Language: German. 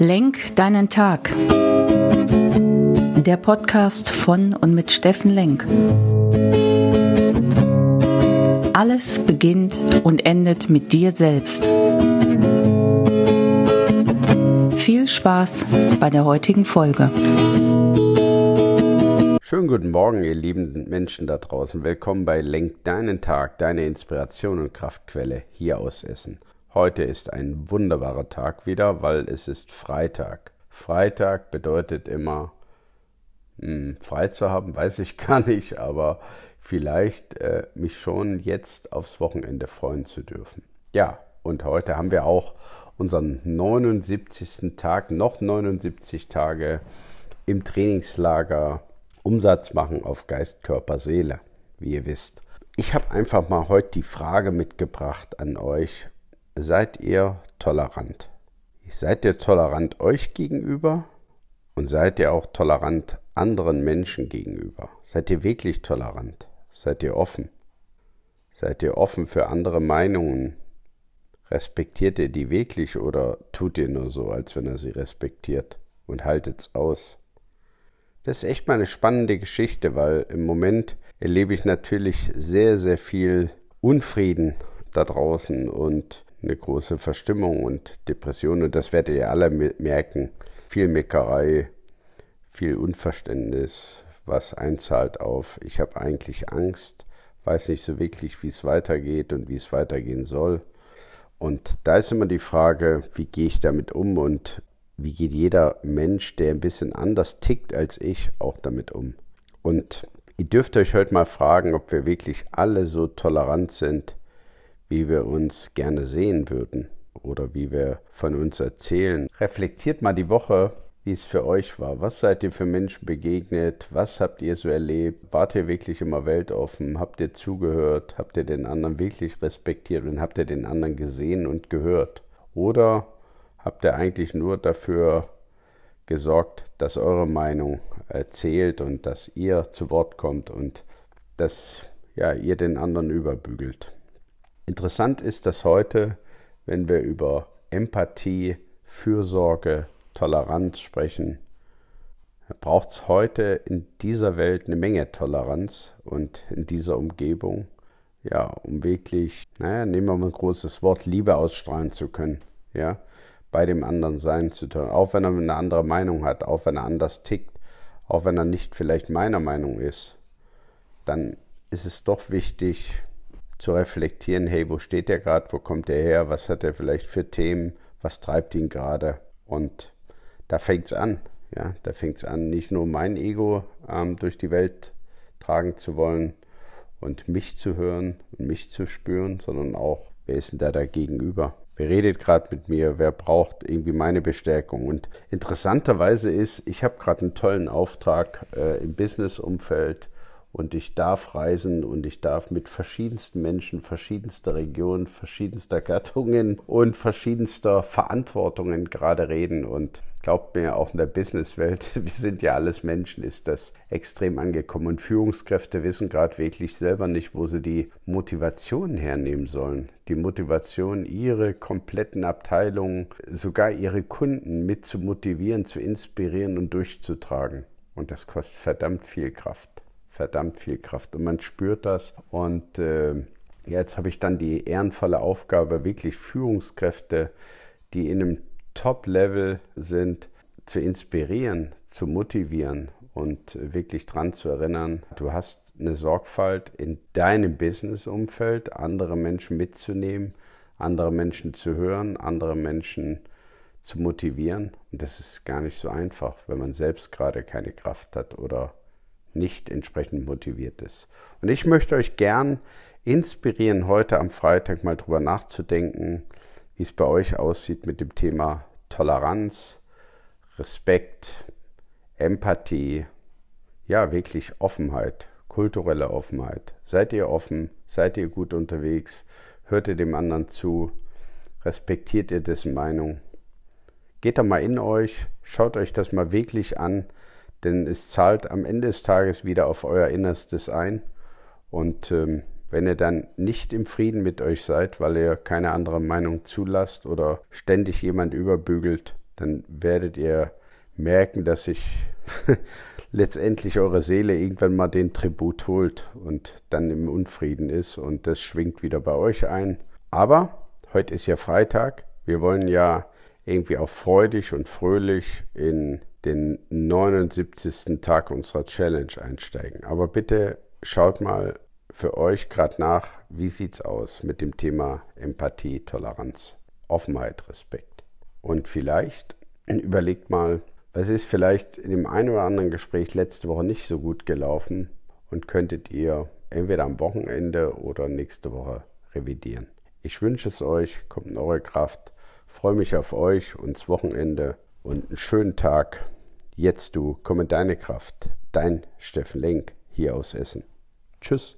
Lenk deinen Tag. Der Podcast von und mit Steffen Lenk. Alles beginnt und endet mit dir selbst. Viel Spaß bei der heutigen Folge. Schönen guten Morgen, ihr lieben Menschen da draußen. Willkommen bei Lenk deinen Tag, deine Inspiration und Kraftquelle hier aus Essen. Heute ist ein wunderbarer Tag wieder, weil es ist Freitag. Freitag bedeutet immer, mh, hm, frei zu haben, weiß ich gar nicht, aber vielleicht äh, mich schon jetzt aufs Wochenende freuen zu dürfen. Ja, und heute haben wir auch unseren 79. Tag, noch 79 Tage im Trainingslager Umsatz machen auf Geist, Körper, Seele, wie ihr wisst. Ich habe einfach mal heute die Frage mitgebracht an euch, seid ihr tolerant? Seid ihr tolerant euch gegenüber und seid ihr auch tolerant anderen Menschen gegenüber? Seid ihr wirklich tolerant? Seid ihr offen? Seid ihr offen für andere Meinungen? Respektiert ihr die wirklich oder tut ihr nur so, als wenn er sie respektiert und haltet's aus? Das ist echt mal eine spannende Geschichte, weil im Moment erlebe ich natürlich sehr, sehr viel Unfrieden da draußen und eine große Verstimmung und Depression. Und das werdet ihr alle merken. Viel Meckerei, viel Unverständnis, was einzahlt auf, ich habe eigentlich Angst, weiß nicht so wirklich, wie es weitergeht und wie es weitergehen soll. Und da ist immer die Frage, wie gehe ich damit um und wie geht jeder Mensch, der ein bisschen anders tickt als ich, auch damit um. Und ihr dürft euch heute mal fragen, ob wir wirklich alle so tolerant sind, wie wir uns gerne sehen würden oder wie wir von uns erzählen. Reflektiert mal die Woche, wie es für euch war. Was seid ihr für Menschen begegnet? Was habt ihr so erlebt? Wart ihr wirklich immer weltoffen? Habt ihr zugehört? Habt ihr den anderen wirklich respektiert und habt ihr den anderen gesehen und gehört? Oder habt ihr eigentlich nur dafür gesorgt, dass eure Meinung erzählt und dass ihr zu Wort kommt und dass ja, ihr den anderen überbügelt? Interessant ist, dass heute, wenn wir über Empathie, Fürsorge, Toleranz sprechen, braucht es heute in dieser Welt eine Menge Toleranz und in dieser Umgebung, ja, um wirklich, naja, nehmen wir mal ein großes Wort, Liebe ausstrahlen zu können, ja, bei dem anderen sein zu tun, auch wenn er eine andere Meinung hat, auch wenn er anders tickt, auch wenn er nicht vielleicht meiner Meinung ist, dann ist es doch wichtig, zu reflektieren, hey, wo steht der gerade, wo kommt der her, was hat er vielleicht für Themen, was treibt ihn gerade. Und da fängt es an. Ja, da fängt es an, nicht nur mein Ego ähm, durch die Welt tragen zu wollen und mich zu hören und mich zu spüren, sondern auch, wer ist denn da da gegenüber? Wer redet gerade mit mir? Wer braucht irgendwie meine Bestärkung? Und interessanterweise ist, ich habe gerade einen tollen Auftrag äh, im Business-Umfeld und ich darf reisen und ich darf mit verschiedensten Menschen, verschiedenster Regionen, verschiedenster Gattungen und verschiedenster Verantwortungen gerade reden. Und glaubt mir, auch in der Businesswelt, wir sind ja alles Menschen, ist das extrem angekommen. Und Führungskräfte wissen gerade wirklich selber nicht, wo sie die Motivation hernehmen sollen. Die Motivation, ihre kompletten Abteilungen, sogar ihre Kunden mit zu motivieren, zu inspirieren und durchzutragen. Und das kostet verdammt viel Kraft verdammt viel Kraft und man spürt das. Und äh, jetzt habe ich dann die ehrenvolle Aufgabe, wirklich Führungskräfte, die in einem Top-Level sind, zu inspirieren, zu motivieren und wirklich dran zu erinnern, du hast eine Sorgfalt in deinem Business-Umfeld, andere Menschen mitzunehmen, andere Menschen zu hören, andere Menschen zu motivieren. Und das ist gar nicht so einfach, wenn man selbst gerade keine Kraft hat oder nicht entsprechend motiviert ist. Und ich möchte euch gern inspirieren, heute am Freitag mal drüber nachzudenken, wie es bei euch aussieht mit dem Thema Toleranz, Respekt, Empathie, ja, wirklich Offenheit, kulturelle Offenheit. Seid ihr offen? Seid ihr gut unterwegs? Hört ihr dem anderen zu? Respektiert ihr dessen Meinung? Geht da mal in euch, schaut euch das mal wirklich an denn es zahlt am Ende des Tages wieder auf euer Innerstes ein. Und ähm, wenn ihr dann nicht im Frieden mit euch seid, weil ihr keine andere Meinung zulasst oder ständig jemand überbügelt, dann werdet ihr merken, dass sich letztendlich eure Seele irgendwann mal den Tribut holt und dann im Unfrieden ist und das schwingt wieder bei euch ein. Aber heute ist ja Freitag. Wir wollen ja irgendwie auch freudig und fröhlich in den 79. Tag unserer Challenge einsteigen. Aber bitte schaut mal für euch gerade nach, wie sieht's aus mit dem Thema Empathie, Toleranz, Offenheit, Respekt. Und vielleicht überlegt mal, was ist vielleicht in dem einen oder anderen Gespräch letzte Woche nicht so gut gelaufen und könntet ihr entweder am Wochenende oder nächste Woche revidieren. Ich wünsche es euch, kommt in eure Kraft, freue mich auf euch und das Wochenende und einen schönen Tag. Jetzt du, komm in deine Kraft. Dein Steffen Lenk hier aus Essen. Tschüss.